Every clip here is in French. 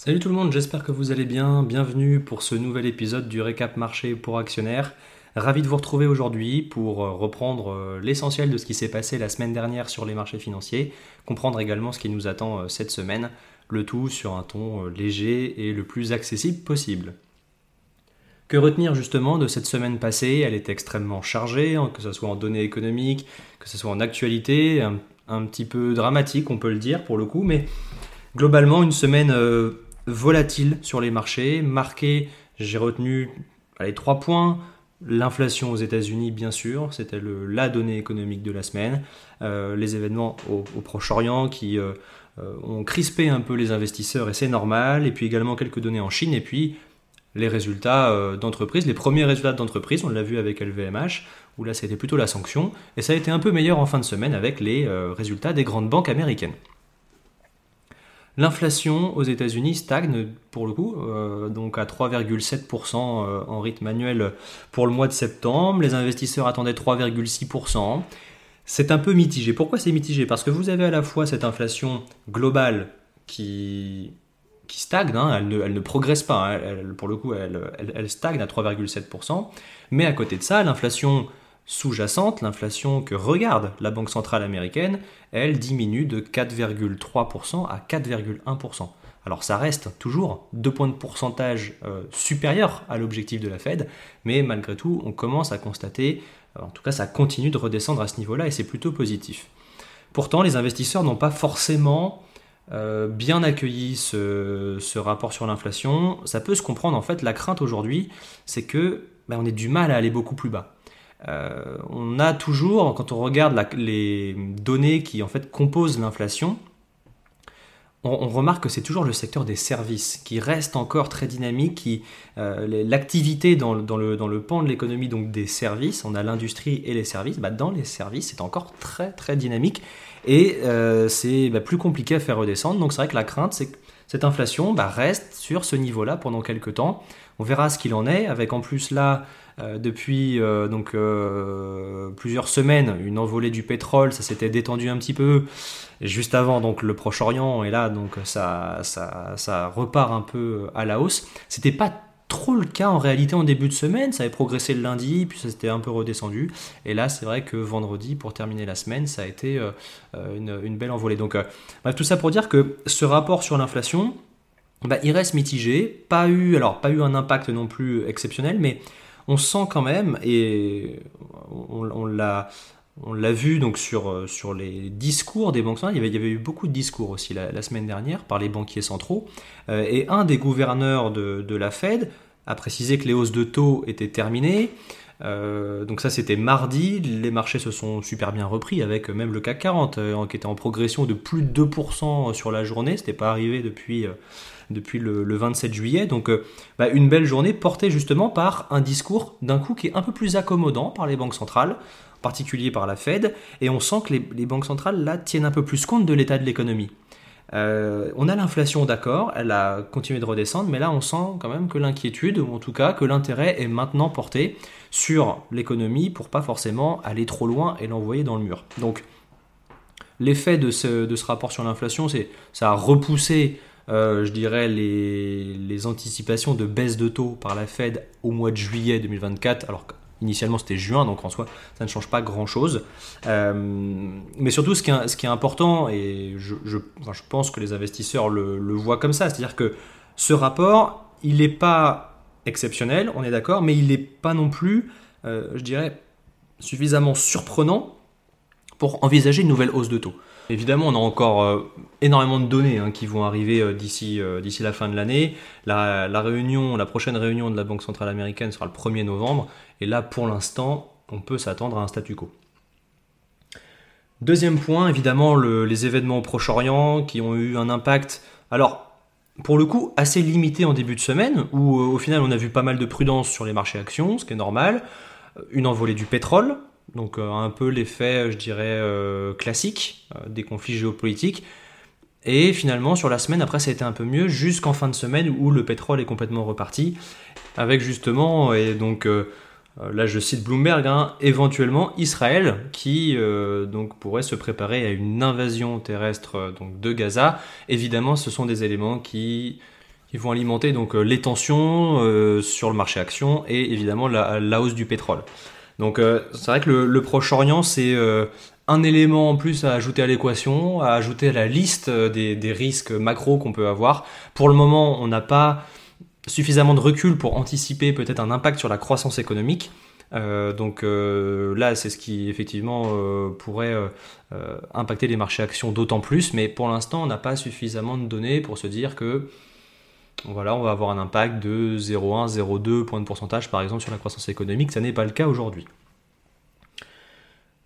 Salut tout le monde, j'espère que vous allez bien. Bienvenue pour ce nouvel épisode du récap marché pour actionnaires. Ravi de vous retrouver aujourd'hui pour euh, reprendre euh, l'essentiel de ce qui s'est passé la semaine dernière sur les marchés financiers, comprendre également ce qui nous attend euh, cette semaine, le tout sur un ton léger et le plus accessible possible. Que retenir justement de cette semaine passée? Elle est extrêmement chargée, hein, que ce soit en données économiques, que ce soit en actualité, un, petit peu dramatique on peut le dire pour le coup, mais globalement une semaine volatile sur les marchés, marqué, j'ai retenu les trois points. L'inflation aux États-Unis, bien sûr, c'était la donnée économique de la semaine. Euh, les événements au, Proche-Orient qui euh, euh, ont crispé un peu les investisseurs et c'est normal. Et puis également quelques données en Chine. Et puis les résultats d'entreprise, les premiers résultats d'entreprise, on l'a vu avec LVMH, où là c'était plutôt la sanction. Et ça a été un peu meilleur en fin de semaine avec les résultats des grandes banques américaines. L'inflation aux États-Unis stagne pour le coup, euh, donc à 3,7% euh, en rythme annuel pour le mois de septembre. Les investisseurs attendaient 3,6%. C'est un peu mitigé. Pourquoi c'est mitigé? Parce que vous avez à la fois cette inflation globale qui, stagne, hein. elle, ne, progresse pas, hein. pour le coup elle, elle stagne à 3,7%, mais à côté de ça, l'inflation sous-jacente, l'inflation que regarde la Banque centrale américaine, elle diminue de 4,3% à 4,1%. Alors ça reste toujours deux points de pourcentage euh, supérieurs à l'objectif de la Fed, mais malgré tout, on commence à constater, euh, en tout cas ça continue de redescendre à ce niveau-là et c'est plutôt positif. Pourtant, les investisseurs n'ont pas forcément euh, bien accueilli ce, rapport sur l'inflation. Ça peut se comprendre en fait, la crainte aujourd'hui, c'est que ben, on ait du mal à aller beaucoup plus bas. Euh, on a toujours, quand on regarde les données qui en fait composent l'inflation, on, remarque que c'est toujours le secteur des services qui reste encore très dynamique, qui euh, l'activité dans, le, pan de l'économie donc des services, on a l'industrie et les services, bah, dans les services c'est encore très très dynamique et euh, c'est bah, plus compliqué à faire redescendre. Donc c'est vrai que la crainte c'est que cette inflation bah, reste sur ce niveau-là pendant quelques temps. On verra ce qu'il en est, avec en plus là, euh, depuis euh, donc, euh, plusieurs semaines, une envolée du pétrole, ça s'était détendu un petit peu. Juste avant, donc le Proche-Orient, et là, donc ça, ça, ça repart un peu à la hausse. C'était pas trop le cas en réalité en début de semaine. Ça avait progressé le lundi, puis ça s'était un peu redescendu. Et là, c'est vrai que vendredi, pour terminer la semaine, ça a été une, belle envolée. Donc, bref, tout ça pour dire que ce rapport sur l'inflation, bah, il reste mitigé. Pas eu, alors pas eu un impact non plus exceptionnel, mais on sent quand même, et on, l'a on l'a vu donc sur, sur les discours des banques centrales, il y, avait, eu beaucoup de discours aussi la, semaine dernière par les banquiers centraux, euh, et un des gouverneurs de, de, la Fed a précisé que les hausses de taux étaient terminées. Euh, donc ça c'était mardi, les marchés se sont super bien repris avec même le CAC 40 euh, qui était en progression de plus de 2% sur la journée, c'était pas arrivé depuis depuis le, 27 juillet. Donc euh, bah, une belle journée portée justement par un discours d'un coup qui est un peu plus accommodant par les banques centrales, en particulier par la Fed, et on sent que les, banques centrales là tiennent un peu plus compte de l'état de l'économie. Euh, on a l'inflation, d'accord, elle a continué de redescendre, mais là on sent quand même que l'inquiétude, ou en tout cas que l'intérêt est maintenant porté sur l'économie pour pas forcément aller trop loin et l'envoyer dans le mur. Donc l'effet de ce, de ce, rapport sur l'inflation, c'est ça a repoussé euh, je dirais, les, anticipations de baisse de taux par la Fed au mois de juillet 2024, alors qu'initialement c'était juin, donc en soi ça ne change pas grand-chose. Euh, mais surtout ce qui, est, important, et je, je, pense que les investisseurs le, voient comme ça, c'est-à-dire que ce rapport, il n'est pas exceptionnel, on est d'accord, mais il n'est pas non plus, euh, je dirais, suffisamment surprenant pour envisager une nouvelle hausse de taux. Évidemment, on a encore euh, énormément de données hein, qui vont arriver euh, d'ici euh, d'ici la fin de l'année. La prochaine réunion de la Banque centrale américaine sera le 1er novembre. Et là, pour l'instant, on peut s'attendre à un statu quo. Deuxième point, évidemment, les événements au Proche-Orient qui ont eu un impact. Alors, pour le coup, assez limité en début de semaine, où au final on a vu pas mal de prudence sur les marchés actions, ce qui est normal. Une envolée du pétrole, donc euh, un peu l'effet, je dirais, euh, classique euh, des conflits géopolitiques. Et finalement, sur la semaine, après, ça a été un peu mieux, jusqu'en fin de semaine où le pétrole est complètement reparti, avec justement, et donc là je cite Bloomberg, hein, éventuellement Israël qui donc pourrait se préparer à une invasion terrestre donc, de Gaza. Évidemment, ce sont des éléments qui qui vont alimenter donc les tensions sur le marché action et évidemment la, hausse du pétrole. Donc c'est vrai que le, Proche-Orient c'est un élément en plus à ajouter à l'équation, à ajouter à la liste des, des risques macro qu'on peut avoir. Pour le moment, on n'a pas suffisamment de recul pour anticiper peut-être un impact sur la croissance économique. Euh, donc euh, là, c'est ce qui effectivement euh, pourrait impacter les marchés actions d'autant plus, mais pour l'instant, on n'a pas suffisamment de données pour se dire que voilà, on va avoir un impact de 0,1, 0,2 points de pourcentage par exemple sur la croissance économique. Ça n'est pas le cas aujourd'hui.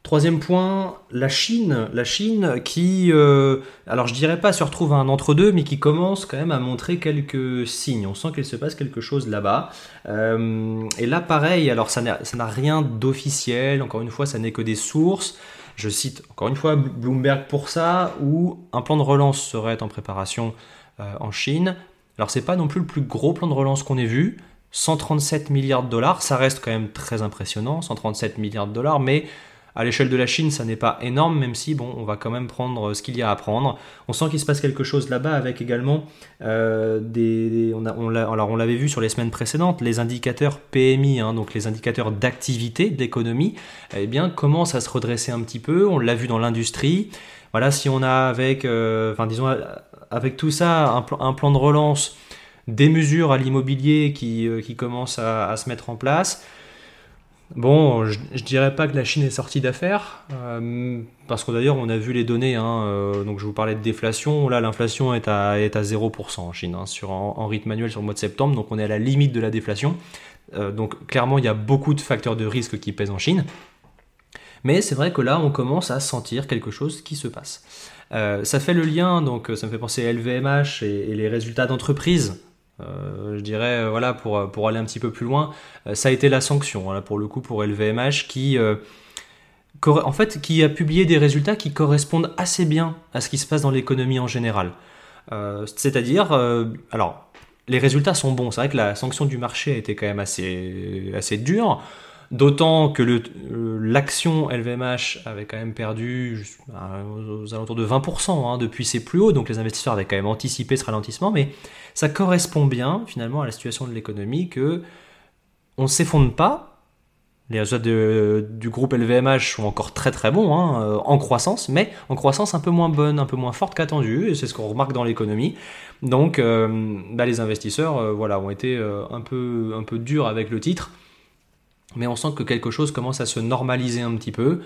Troisième point, la Chine. La Chine qui, euh, alors je dirais pas se retrouve à un entre-deux, mais qui commence quand même à montrer quelques signes. On sent qu'il se passe quelque chose là-bas. Euh, et là, pareil, alors ça n'a rien d'officiel, encore une fois, ça n'est que des sources. Je cite encore une fois Bloomberg pour ça, où un plan de relance serait en préparation euh, en Chine. Alors c'est pas non plus le plus gros plan de relance qu'on ait vu. 137 milliards de dollars, ça reste quand même très impressionnant, 137 milliards de dollars, mais à l'échelle de la Chine, ça n'est pas énorme, même si bon, on va quand même prendre ce qu'il y a à prendre. On sent qu'il se passe quelque chose là-bas avec également euh, des, alors on l'avait vu sur les semaines précédentes, les indicateurs PMI, hein, donc les indicateurs d'activité de l'économie, eh bien commencent à se redresser un petit peu? On l'a vu dans l'industrie. Voilà, si on a avec, euh, enfin disons, avec tout ça un, plan de relance, des mesures à l'immobilier qui, euh, qui commencent à, se mettre en place. Bon, je, ne dirais pas que la Chine est sortie d'affaires, euh, parce que d'ailleurs on a vu les données, hein, euh, donc je vous parlais de déflation, là l'inflation est à, est à 0% en Chine, hein, sur, en, rythme manuel sur le mois de septembre, donc on est à la limite de la déflation. Donc clairement il y a beaucoup de facteurs de risque qui pèsent en Chine, mais c'est vrai que là on commence à sentir quelque chose qui se passe. ça fait le lien, donc ça me fait penser à LVMH et, les résultats d'entreprise euh, je dirais, euh, voilà, pour, pour aller un petit peu plus loin, euh, ça a été la sanction, pour le coup, pour LVMH, qui, en fait, qui a publié des résultats qui correspondent assez bien à ce qui se passe dans l'économie en général. C'est-à-dire, alors, les résultats sont bons. C'est vrai que la sanction du marché a été quand même assez, assez dure. D'autant que l'action LVMH avait quand même perdu aux alentours de 20% hein, depuis ses plus hauts, donc les investisseurs avaient quand même anticipé ce ralentissement, mais ça correspond bien finalement à la situation de l'économie que on ne s'effondre pas. Les résultats du groupe LVMH sont encore très très bons hein, euh, en croissance, mais en croissance un peu moins bonne, un peu moins forte qu'attendu, et c'est ce qu'on remarque dans l'économie. Donc euh, bah, les investisseurs euh, voilà, ont été un, peu, un peu durs avec le titre mais on sent que quelque chose commence à se normaliser un petit peu.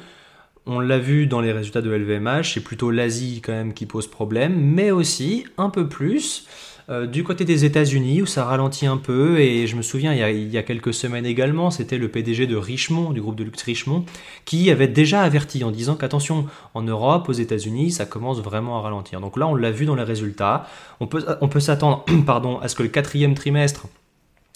On l'a vu dans les résultats de LVMH, c'est plutôt l'Asie quand même qui pose problème, mais aussi un peu plus euh, du côté des États-Unis où ça ralentit un peu. Et je me souviens, il y a, quelques semaines également, c'était le PDG de Richemont, du groupe de luxe Richemont, qui avait déjà averti en disant qu'attention, en Europe, aux États-Unis, ça commence vraiment à ralentir. Donc là, on l'a vu dans les résultats. On peut, on peut s'attendre pardon, à ce que le quatrième trimestre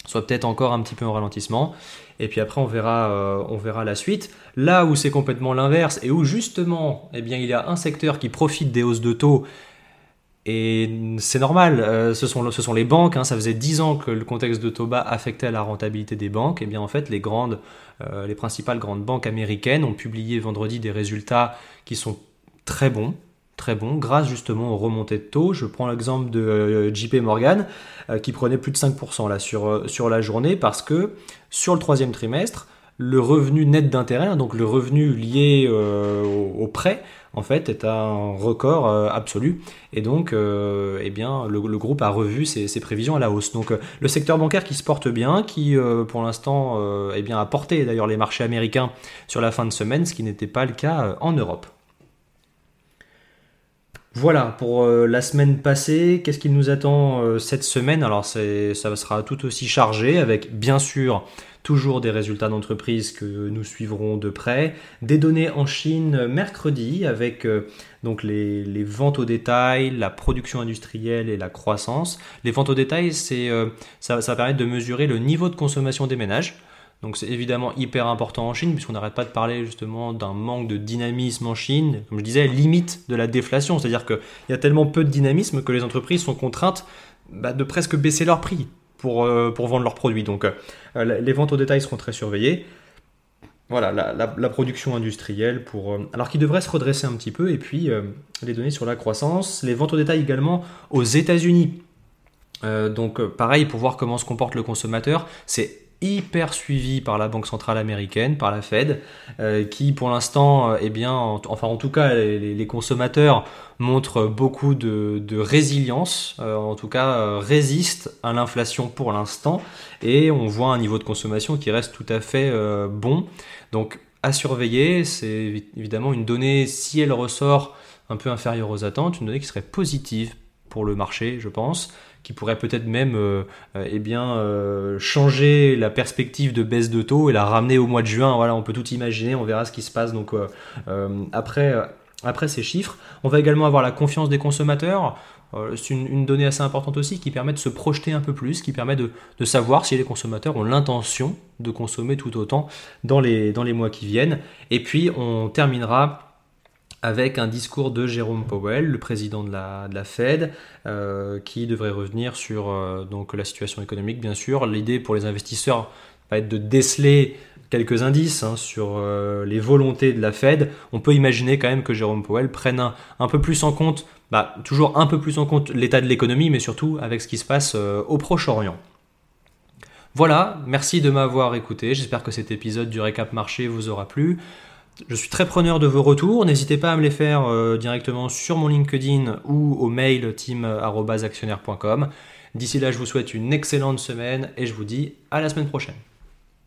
soit peut-être encore un petit peu en ralentissement. Et puis après, on verra, euh, on verra la suite. Là où c'est complètement l'inverse et où justement, eh bien, il y a un secteur qui profite des hausses de taux. Et c'est normal, euh, ce, sont, ce sont les banques. Hein. ça faisait 10 ans que le contexte de taux bas affectait la rentabilité des banques. Et bien en fait, les grandes, euh, les principales grandes banques américaines ont publié vendredi des résultats qui sont très bons, très bon grâce justement aux remontées de taux. Je prends l'exemple de euh, JP Morgan euh, qui prenait plus de 5% là sur, euh, sur la journée parce que sur le troisième trimestre, le revenu net d'intérêt, hein, donc le revenu lié au, prêt, en fait, est un record absolu. Et donc, eh bien, le, groupe a revu ses, prévisions à la hausse. Donc, le secteur bancaire qui se porte bien, qui pour l'instant eh bien, a porté d'ailleurs les marchés américains sur la fin de semaine, ce qui n'était pas le cas en Europe. Voilà pour euh, la semaine passée. Qu'est-ce qui nous attend euh, cette semaine? Alors ça sera tout aussi chargé avec bien sûr toujours des résultats d'entreprise que nous suivrons de près, des données en Chine mercredi avec euh, donc les, ventes au détail, la production industrielle et la croissance. Les ventes au détail, c'est ça, ça va permettre de mesurer le niveau de consommation des ménages. Donc c'est évidemment hyper important en Chine, puisqu'on n'arrête pas de parler justement d'un manque de dynamisme en Chine, comme je disais, limite de la déflation, c'est-à-dire qu'il y a tellement peu de dynamisme que les entreprises sont contraintes bah, de presque baisser leur prix pour, euh, vendre leurs produits. Donc euh, les ventes au détail seront très surveillées. Voilà, la, production industrielle, pour, euh, alors qui devrait se redresser un petit peu, et puis les données sur la croissance, les ventes au détail également aux États-Unis donc pareil, pour voir comment se comporte le consommateur, c'est hyper suivi par la Banque centrale américaine, par la Fed, euh, qui pour l'instant, euh, eh bien, enfin en tout cas, les, consommateurs montrent beaucoup de, résilience, euh, en tout cas résistent à l'inflation pour l'instant, et on voit un niveau de consommation qui reste tout à fait bon. Donc à surveiller, c'est évidemment une donnée, si elle ressort un peu inférieure aux attentes, une donnée qui serait positive pour le marché, je pense qui pourrait peut-être même euh, euh, eh bien, euh, changer la perspective de baisse de taux et la ramener au mois de juin. Voilà, on peut tout imaginer, on verra ce qui se passe. Donc après, après ces chiffres, on va également avoir la confiance des consommateurs. C'est une, donnée assez importante aussi qui permet de se projeter un peu plus, qui permet de, de savoir si les consommateurs ont l'intention de consommer tout autant dans les, dans les mois qui viennent. Et puis on terminera avec un discours de Jérôme Powell, le président de la, Fed, euh, qui devrait revenir sur euh, la situation économique, bien sûr. L'idée pour les investisseurs va être de déceler quelques indices hein, sur euh, les volontés de la Fed. On peut imaginer quand même que Jérôme Powell prenne un, un peu plus en compte, bah, toujours un peu plus en compte l'état de l'économie, mais surtout avec ce qui se passe au Proche-Orient. Voilà, merci de m'avoir écouté. J'espère que cet épisode du récap marché vous aura plu. Je suis très preneur de vos retours. N'hésitez pas à me les faire euh, directement sur mon LinkedIn ou au mail team.actionnaire.com. D'ici là, je vous souhaite une excellente semaine et je vous dis à la semaine prochaine.